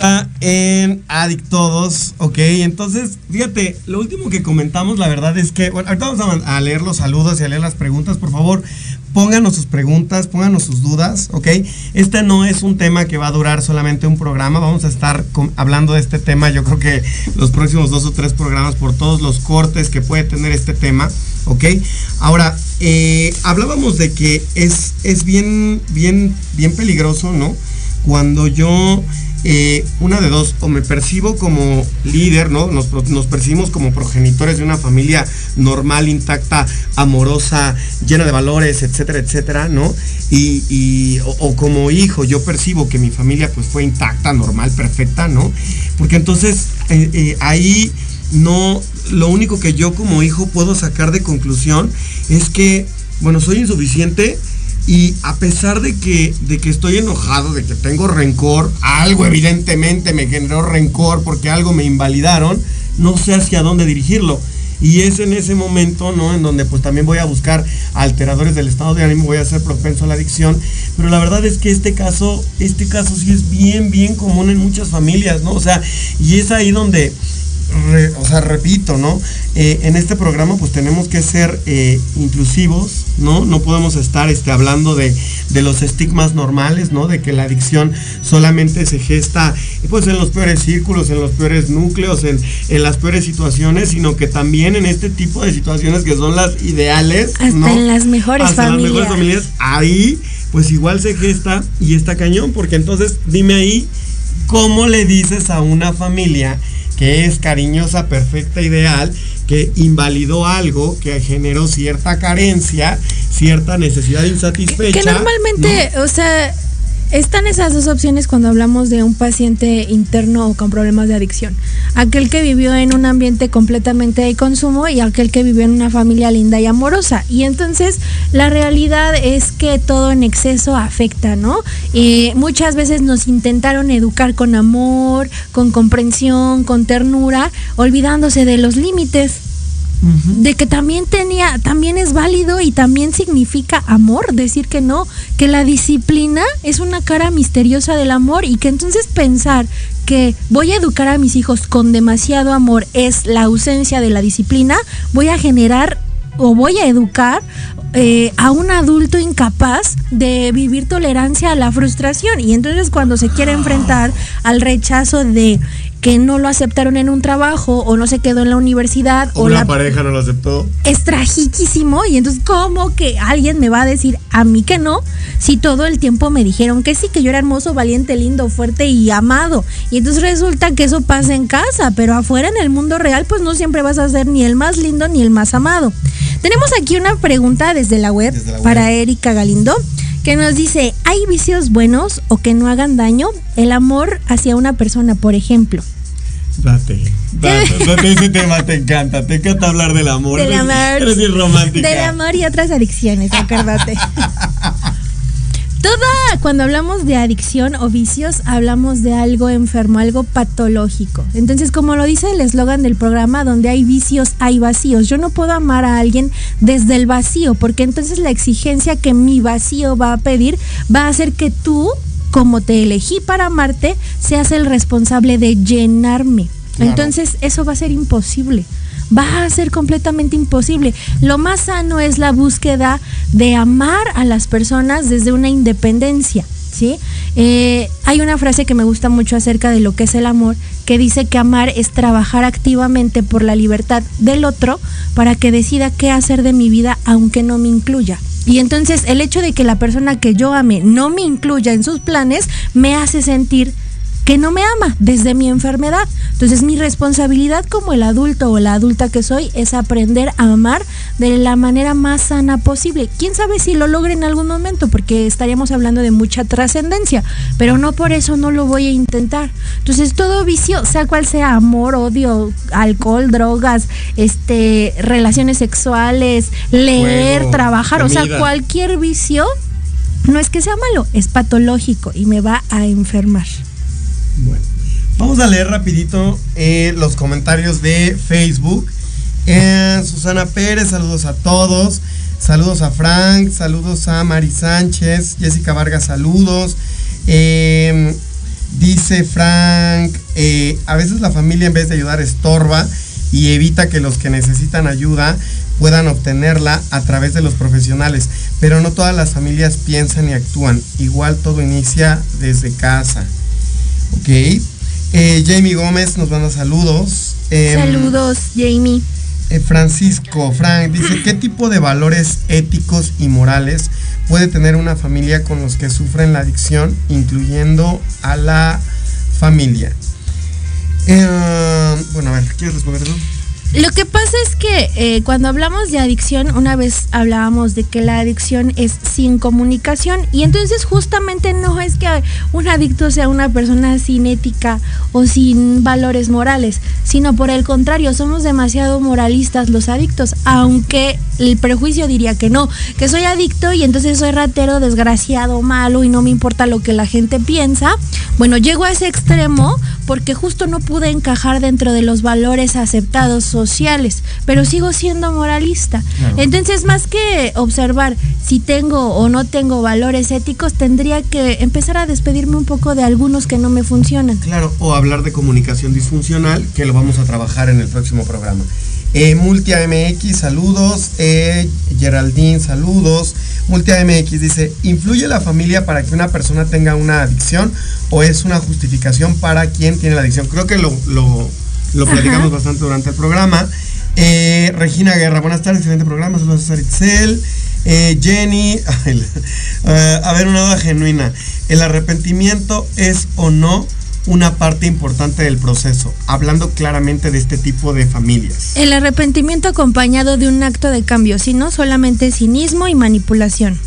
Vuelta en Adictodos, ok. Entonces, fíjate, lo último que comentamos, la verdad es que, bueno, ahorita vamos a, leer los saludos y a leer las preguntas, por favor. Pónganos sus preguntas, pónganos sus dudas, ¿ok? Este no es un tema que va a durar solamente un programa, vamos a estar hablando de este tema, yo creo que los próximos dos o tres programas por todos los cortes que puede tener este tema, ¿ok? Ahora, eh, hablábamos de que es, es bien, bien, bien peligroso, ¿no? Cuando yo, eh, una de dos, o me percibo como líder, ¿no? Nos, percibimos como progenitores de una familia normal, intacta, amorosa, llena de valores, etcétera, etcétera, ¿no? Y, o como hijo, yo percibo que mi familia pues fue intacta, normal, perfecta, ¿no? Porque entonces eh, eh, ahí no, lo único que yo como hijo puedo sacar de conclusión es que, bueno, soy insuficiente y a pesar de que, de que estoy enojado, de que tengo rencor, algo evidentemente me generó rencor porque algo me invalidaron, no sé hacia dónde dirigirlo. Y es en ese momento, ¿no? En donde pues también voy a buscar alteradores del estado de ánimo, voy a ser propenso a la adicción. Pero la verdad es que este caso, este caso sí es bien, bien común en muchas familias, ¿no? O sea, y es ahí donde, re- o sea, repito, ¿no? Eh, en este programa pues tenemos que ser eh, inclusivos, ¿no? No podemos estar este, hablando de, de los estigmas normales, ¿no? De que la adicción solamente se gesta pues en los peores círculos, en los peores núcleos, en, en las peores situaciones, sino que también en este tipo de situaciones que son las ideales, Hasta ¿no? en las mejores Hasta en las familias. mejores familias, ahí pues igual se gesta y está cañón, porque entonces dime ahí, ¿cómo le dices a una familia que es cariñosa, perfecta, ideal, que invalidó algo, que generó cierta carencia, cierta necesidad insatisfecha? Que normalmente, o sea, están esas dos opciones cuando hablamos de un paciente interno o con problemas de adicción. Aquel que vivió en un ambiente completamente de consumo y aquel que vivió en una familia linda y amorosa. Y entonces la realidad es que todo en exceso afecta, ¿no? Y muchas veces nos intentaron educar con amor, con comprensión, con ternura, olvidándose de los límites de que también tenía, también es válido y también significa amor, decir que no, que la disciplina es una cara misteriosa del amor y que entonces pensar que voy a educar a mis hijos con demasiado amor es la ausencia de la disciplina, voy a generar o voy a educar eh, a un adulto incapaz de vivir tolerancia a la frustración. Y entonces cuando se quiere enfrentar al rechazo de que no lo aceptaron en un trabajo o no se quedó en la universidad o, o la pareja no lo aceptó. es tragiquísimo y entonces cómo que alguien me va a decir a mí que no si todo el tiempo me dijeron que sí que yo era hermoso valiente lindo fuerte y amado y entonces resulta que eso pasa en casa pero afuera en el mundo real pues no siempre vas a ser ni el más lindo ni el más amado tenemos aquí una pregunta desde la web, Desde la web. para Erika Galindo que nos dice hay vicios buenos o que no hagan daño el amor hacia una persona por ejemplo Date, date, date, ese tema te encanta, te encanta hablar del amor. Del eres- amor. Eres bien romántica. Del amor y otras adicciones, acuérdate. <laughs> Toda, cuando hablamos de adicción o vicios, hablamos de algo enfermo, algo patológico. Entonces, como lo dice el eslogan del programa, donde hay vicios, hay vacíos. Yo no puedo amar a alguien desde el vacío, porque entonces la exigencia que mi vacío va a pedir va a hacer que tú, como te elegí para amarte, seas el responsable de llenarme. Claro. Entonces, eso va a ser imposible va a ser completamente imposible. Lo más sano es la búsqueda de amar a las personas desde una independencia. ¿sí? Eh, hay una frase que me gusta mucho acerca de lo que es el amor, que dice que amar es trabajar activamente por la libertad del otro para que decida qué hacer de mi vida aunque no me incluya. Y entonces el hecho de que la persona que yo ame no me incluya en sus planes me hace sentir que no me ama desde mi enfermedad. Entonces mi responsabilidad como el adulto o la adulta que soy es aprender a amar de la manera más sana posible. ¿Quién sabe si lo logre en algún momento? Porque estaríamos hablando de mucha trascendencia, pero no por eso no lo voy a intentar. Entonces todo vicio, sea cual sea amor, odio, alcohol, drogas, este, relaciones sexuales, leer, Juego, trabajar, o sea, cualquier vicio no es que sea malo, es patológico y me va a enfermar. Bueno, vamos a leer rapidito eh, los comentarios de Facebook. Eh, Susana Pérez, saludos a todos. Saludos a Frank, saludos a Mari Sánchez, Jessica Vargas, saludos. Eh, dice Frank, a veces la familia en vez de ayudar estorba y evita que los que necesitan ayuda puedan obtenerla a través de los profesionales, pero no todas las familias piensan y actúan. Igual todo inicia desde casa. Ok. Eh, Jamie Gómez nos manda saludos. Em, Saludos, Jamie. eh, Francisco, Frank, dice, <clears throat> ¿qué tipo de valores éticos y morales puede tener una familia con los que sufren la adicción, incluyendo a la familia? Eh, bueno, a ver, ¿quieres responder eso? Lo que pasa es que eh, cuando hablamos de adicción, una vez hablábamos de que la adicción es sin comunicación y entonces justamente no es que un adicto sea una persona sin ética o sin valores morales, sino por el contrario, somos demasiado moralistas los adictos, aunque el prejuicio diría que no, que soy adicto y entonces soy ratero, desgraciado, malo y no me importa lo que la gente piensa. Bueno, llego a ese extremo porque justo no pude encajar dentro de los valores aceptados sociales, pero sigo siendo moralista. Claro. Entonces, más que observar si tengo o no tengo valores éticos, tendría que empezar a despedirme un poco de algunos que no me funcionan. Claro, o hablar de comunicación disfuncional, que lo vamos a trabajar en el próximo programa. Eh, Multia MX, saludos. Eh, Geraldine, saludos. Multia MX dice, ¿influye la familia para que una persona tenga una adicción o es una justificación para quien tiene la adicción? Creo que lo, lo, lo platicamos Ajá. bastante durante el programa. Eh, Regina Guerra, buenas tardes, excelente programa. Saludos a Saritzel. Eh, Jenny, <laughs> ay, eh, a ver, una duda genuina. ¿El arrepentimiento es o no una parte importante del proceso? Hablando claramente de este tipo de familias. El arrepentimiento acompañado de un acto de cambio, sino solamente cinismo y manipulación.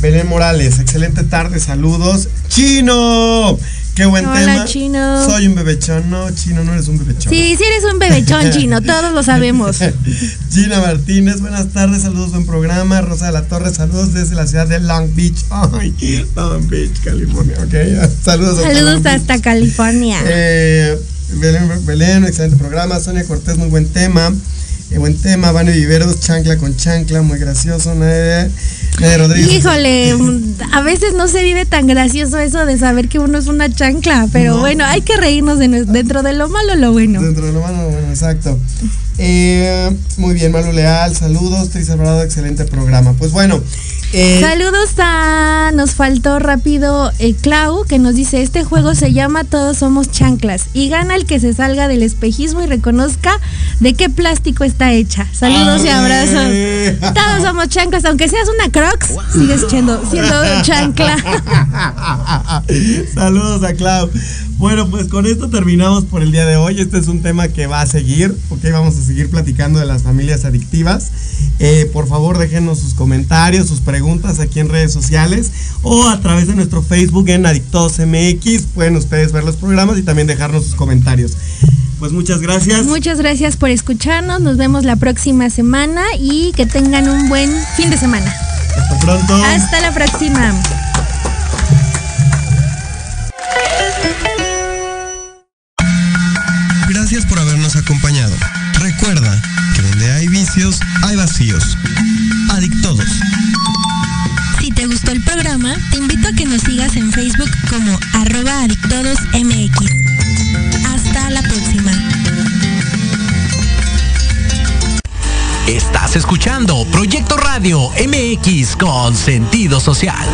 Belén Morales, excelente tarde, saludos. ¡Chino! ¡Qué buen Hola, tema! Chino. Soy un bebechón. No, Chino, no eres un bebechón. Sí, sí eres un bebechón <laughs> chino, todos lo sabemos. <laughs> Gina Martínez, buenas tardes, saludos, buen programa. Rosa de la Torre, saludos desde la ciudad de Long Beach. Ay, Long Beach, California, ok. <laughs> Saludos hasta Saludos hasta California. Eh, Belén, Belén, excelente programa. Sonia Cortés, muy buen tema. Eh, buen tema. Vane Viveros, chancla con chancla, muy gracioso. Rodríguez. Híjole, a veces no se vive tan gracioso eso de saber que uno es una chancla, pero No. bueno, hay que reírnos de dentro de lo malo lo bueno. Dentro de lo malo, bueno, exacto. Eh, muy bien, Malu Leal, saludos, Tris Alvarado, excelente programa. Pues bueno. Eh, saludos a. Nos faltó rápido eh, Clau, que nos dice: Este juego se llama Todos somos chanclas y gana el que se salga del espejismo y reconozca de qué plástico está hecha. Saludos y abrazos. <laughs> Todos somos chanclas, aunque seas una Crocs, sigues siendo, siendo chancla. <laughs> saludos a Clau. Bueno, pues con esto terminamos por el día de hoy. Este es un tema que va a seguir, porque vamos a seguir platicando de las familias adictivas. Eh, por favor, déjenos sus comentarios, sus preguntas aquí en redes sociales o a través de nuestro Facebook en Adictos MX. Pueden ustedes ver los programas y también dejarnos sus comentarios. Pues muchas gracias. Muchas gracias por escucharnos. Nos vemos la próxima semana y que tengan un buen fin de semana. Hasta pronto. Hasta la próxima. Recuerda que donde hay vicios, hay vacíos. Adictodos. Si te gustó el programa, te invito a que nos sigas en Facebook como arroba adictodosmx. Hasta la próxima. Estás escuchando Proyecto Radio MX con sentido social.